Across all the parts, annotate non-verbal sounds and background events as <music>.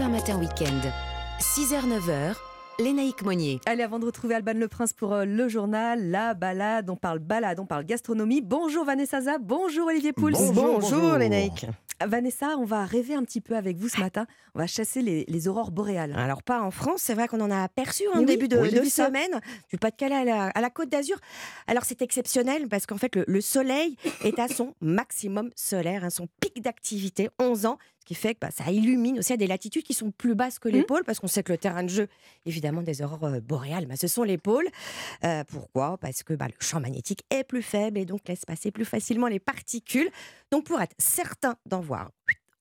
Europe 1 Matin Week-end. 6h-9h, Lénaïque Monnier. Allez, avant de retrouver Alban Le Prince pour euh, le journal, la balade, on parle balade, on parle gastronomie. Bonjour Vanessa Zah, bonjour Olivier Pouls. Bonjour, Lénaïque. Vanessa, on va rêver un petit peu avec vous ce matin. On va chasser les, les aurores boréales. Alors pas en France, c'est vrai qu'on en a aperçu en oui, début de, oui, de semaine, du Pas-de-Calais à la, à la Côte d'Azur. Alors c'est exceptionnel parce qu'en fait le, le soleil est à son maximum solaire, hein, son pic d'activité, 11 ans, qui fait que bah, ça illumine aussi à des latitudes qui sont plus basses que les Mhm. pôles parce qu'on sait que le terrain de jeu, évidemment des aurores euh, boréales, bah, ce sont les pôles. Euh, pourquoi? Parce que bah, le champ magnétique est plus faible et donc laisse passer plus facilement les particules. Donc pour être certain d'en voir,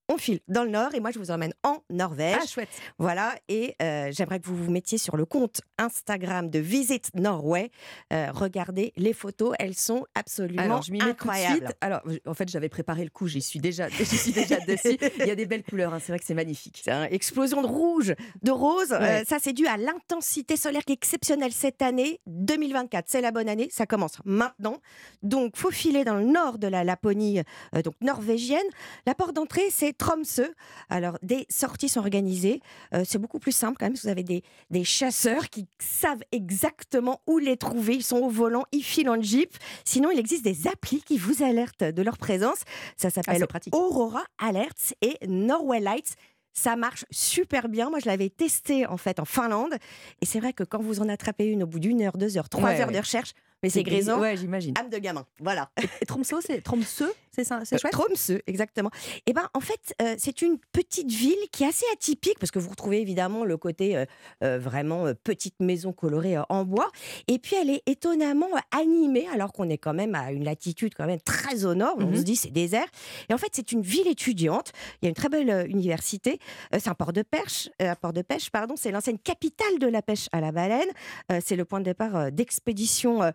on file dans le nord et moi je vous emmène en Norvège. Ah, chouette. Voilà, et euh, j'aimerais que vous vous mettiez sur le compte Instagram de Visit Norway. Euh, regardez les photos, elles sont absolument Alors, je incroyables. Alors, en fait, j'avais préparé le coup, j'y suis déjà, <laughs> j'y suis déjà dessus. Il y a des belles couleurs, hein, c'est vrai que c'est magnifique. C'est une explosion de rouge, de rose. Euh, ça, c'est dû à l'intensité solaire qui est exceptionnelle cette année. 2024, c'est la bonne année. Ça commence maintenant. Donc, faut filer dans le nord de la Laponie, donc norvégienne. La porte d'entrée, c'est Tromsø. Alors, des sorties sont organisées. Euh, c'est beaucoup plus simple quand même. parce que Vous avez des, des chasseurs qui savent exactement où les trouver. Ils sont au volant, ils filent en jeep. Sinon, il existe des applis qui vous alertent de leur présence. Ça s'appelle Ah, pratique. Aurora Alerts et Norway Lights. Ça marche super bien. Moi, je l'avais testé en fait en Finlande. Et c'est vrai que quand vous en attrapez une au bout d'une heure, deux heures, trois Ouais, heures ouais. de recherche, mais c'est grisant. Ouais, j'imagine. Âme de gamin. Voilà. Et Tromsø, c'est Tromsø, c'est ça, c'est Euh, chouette. Tromsø, exactement. Et ben, en fait, euh, c'est une petite ville qui est assez atypique parce que vous retrouvez évidemment le côté euh, euh, vraiment petite maison colorée en bois. Et puis, elle est étonnamment animée alors qu'on est quand même à une latitude quand même très au nord. On Mhm. se dit c'est désert. Et en fait, c'est une ville étudiante. Il y a une très belle université. C'est un port de pêche. un port de pêche, pardon. C'est l'ancienne capitale de la pêche à la baleine. C'est le point de départ d'expéditions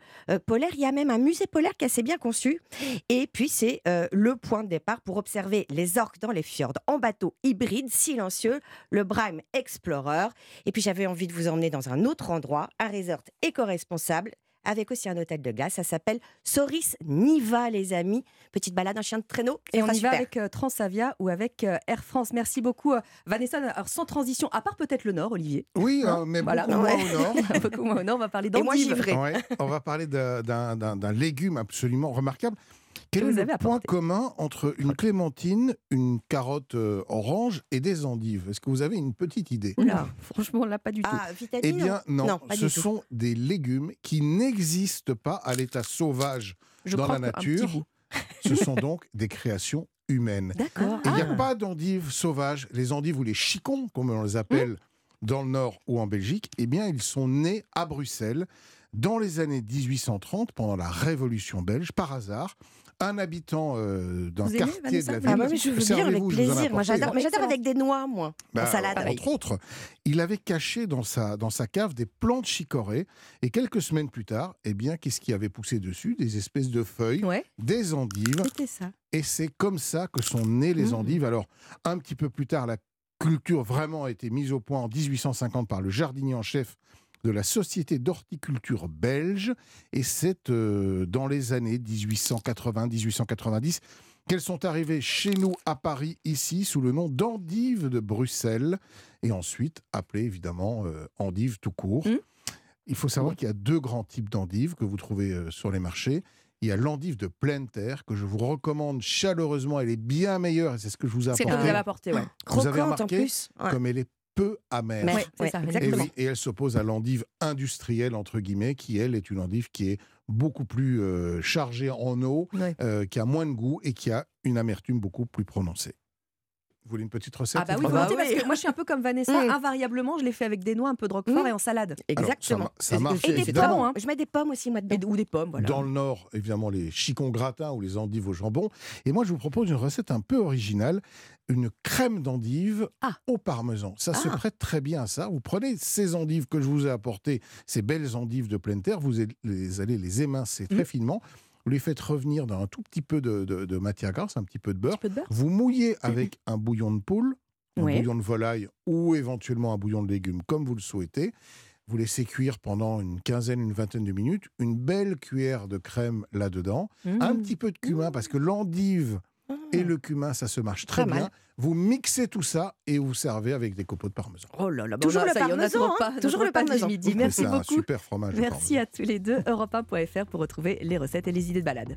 polaires. Il y a même un musée polaire qui est assez bien conçu. Et puis, c'est euh, le point de départ pour observer les orques dans les fjords en bateau hybride, silencieux, le Brime Explorer. Et puis, j'avais envie de vous emmener dans un autre endroit, un resort éco-responsable, avec aussi un hôtel de glace. Ça s'appelle Soris Niva, les amis. Petite balade, un chien de traîneau. Et on y va avec euh, Transavia ou avec euh, Air France. Merci beaucoup, euh, Vanessa. Alors, sans transition, à part peut-être le Nord, Olivier. Oui, Hein euh, mais Voilà. beaucoup moins au nord. <laughs> Beaucoup moins au Nord, on va parler Et moi, d'endives. givré. Ouais, on va parler d'un légume absolument remarquable. Quel Que est vous le avez point commun entre une clémentine, une carotte euh, orange et des endives? Est-ce que vous avez une petite idée? Oula, <laughs> franchement, là, pas du tout. Ah, vitamine Eh bien, non. Non, Ce tout. sont des légumes qui n'existent pas à l'état sauvage Je dans la nature. Ce <laughs> sont donc des créations humaines. D'accord. Il n'y Ah. a pas d'endives sauvages. Les endives ou les chicons, comme on les appelle Mmh. dans le Nord ou en Belgique, eh bien, ils sont nés à Bruxelles dans les années 1830, pendant la Révolution belge, par hasard. Un habitant euh, d'un aimez, quartier de la ville. Ah bah oui, je veux bien, avec plaisir. Moi, j'adore, mais j'adore Excellent. avec des noix, moi. Bah, en salade. oui. Entre autres, il avait caché dans sa, dans sa cave des plantes chicorées. Et quelques semaines plus tard, eh bien, qu'est-ce qui avait poussé dessus? Des espèces de feuilles, Ouais, des endives. c'était ça. Et c'est comme ça que sont nées les Mmh. endives. Alors, un petit peu plus tard, la culture vraiment a été mise au point en 1850 par le jardinier en chef de la Société d'horticulture belge. Et c'est euh, dans les années 1880-1890 qu'elles sont arrivées chez nous à Paris, ici, sous le nom d'endives de Bruxelles. Et ensuite appelées évidemment euh, endives tout court. Mmh. Il faut savoir qu'il y a deux grands types d'endives que vous trouvez euh, sur les marchés. Il y a l'endive de pleine terre que je vous recommande chaleureusement. Elle est bien meilleure et c'est ce que je vous ai C'est que vous apporté. avez apporté, ouais. Vous avez Croquante en plus. Ouais. Comme elle est peu amère. Mais- Ouais, c'est ouais, ça, Et, exactement. oui, et elle s'oppose à l'endive industrielle, entre guillemets, qui, elle, est une endive qui est beaucoup plus euh, chargée en eau, Ouais. euh, qui a moins de goût et qui a une amertume beaucoup plus prononcée. Vous voulez une petite recette Ah bah oui, volontiers, oui. parce que moi je suis un peu comme Vanessa, Mm. invariablement je l'ai fait avec des noix, un peu de roquefort Mm. et en salade. Alors, Exactement. ça, ma- ça marche Et des évidemment. bon, hein. pommes. Je mets des pommes aussi, moi, Et- dedans. ou des pommes, voilà. Dans le Nord, évidemment, les chicons gratins ou les endives au jambon. Et moi, je vous propose une recette un peu originale, une crème d'endive Ah. au parmesan. Ça se Ah. prête très bien à ça. Vous prenez ces endives que je vous ai apportées, ces belles endives de pleine terre, vous les- allez les émincer très Mhm. finement. Vous les faites revenir dans un tout petit peu de, de- de matière grasse, un petit peu de beurre. petit peu de beurre. Vous mouillez avec un bouillon de poule, un bouillon de volaille ou éventuellement un bouillon de légumes, comme vous le souhaitez. Vous laissez cuire pendant une quinzaine, une vingtaine de minutes. Une belle cuillère de crème là-dedans. Un Mmh. petit peu de cumin, parce que l'endive et le cumin, ça se marche très mal. bien. Vous mixez tout ça et vous servez avec des copeaux de parmesan. Oh là là, bon, Toujours là, le ça parmesan, hein, toujours le parmesan. midi. Merci c'est un beaucoup. super fromage. Merci à tous les deux. Europe1.fr pour retrouver les recettes et les idées de balade.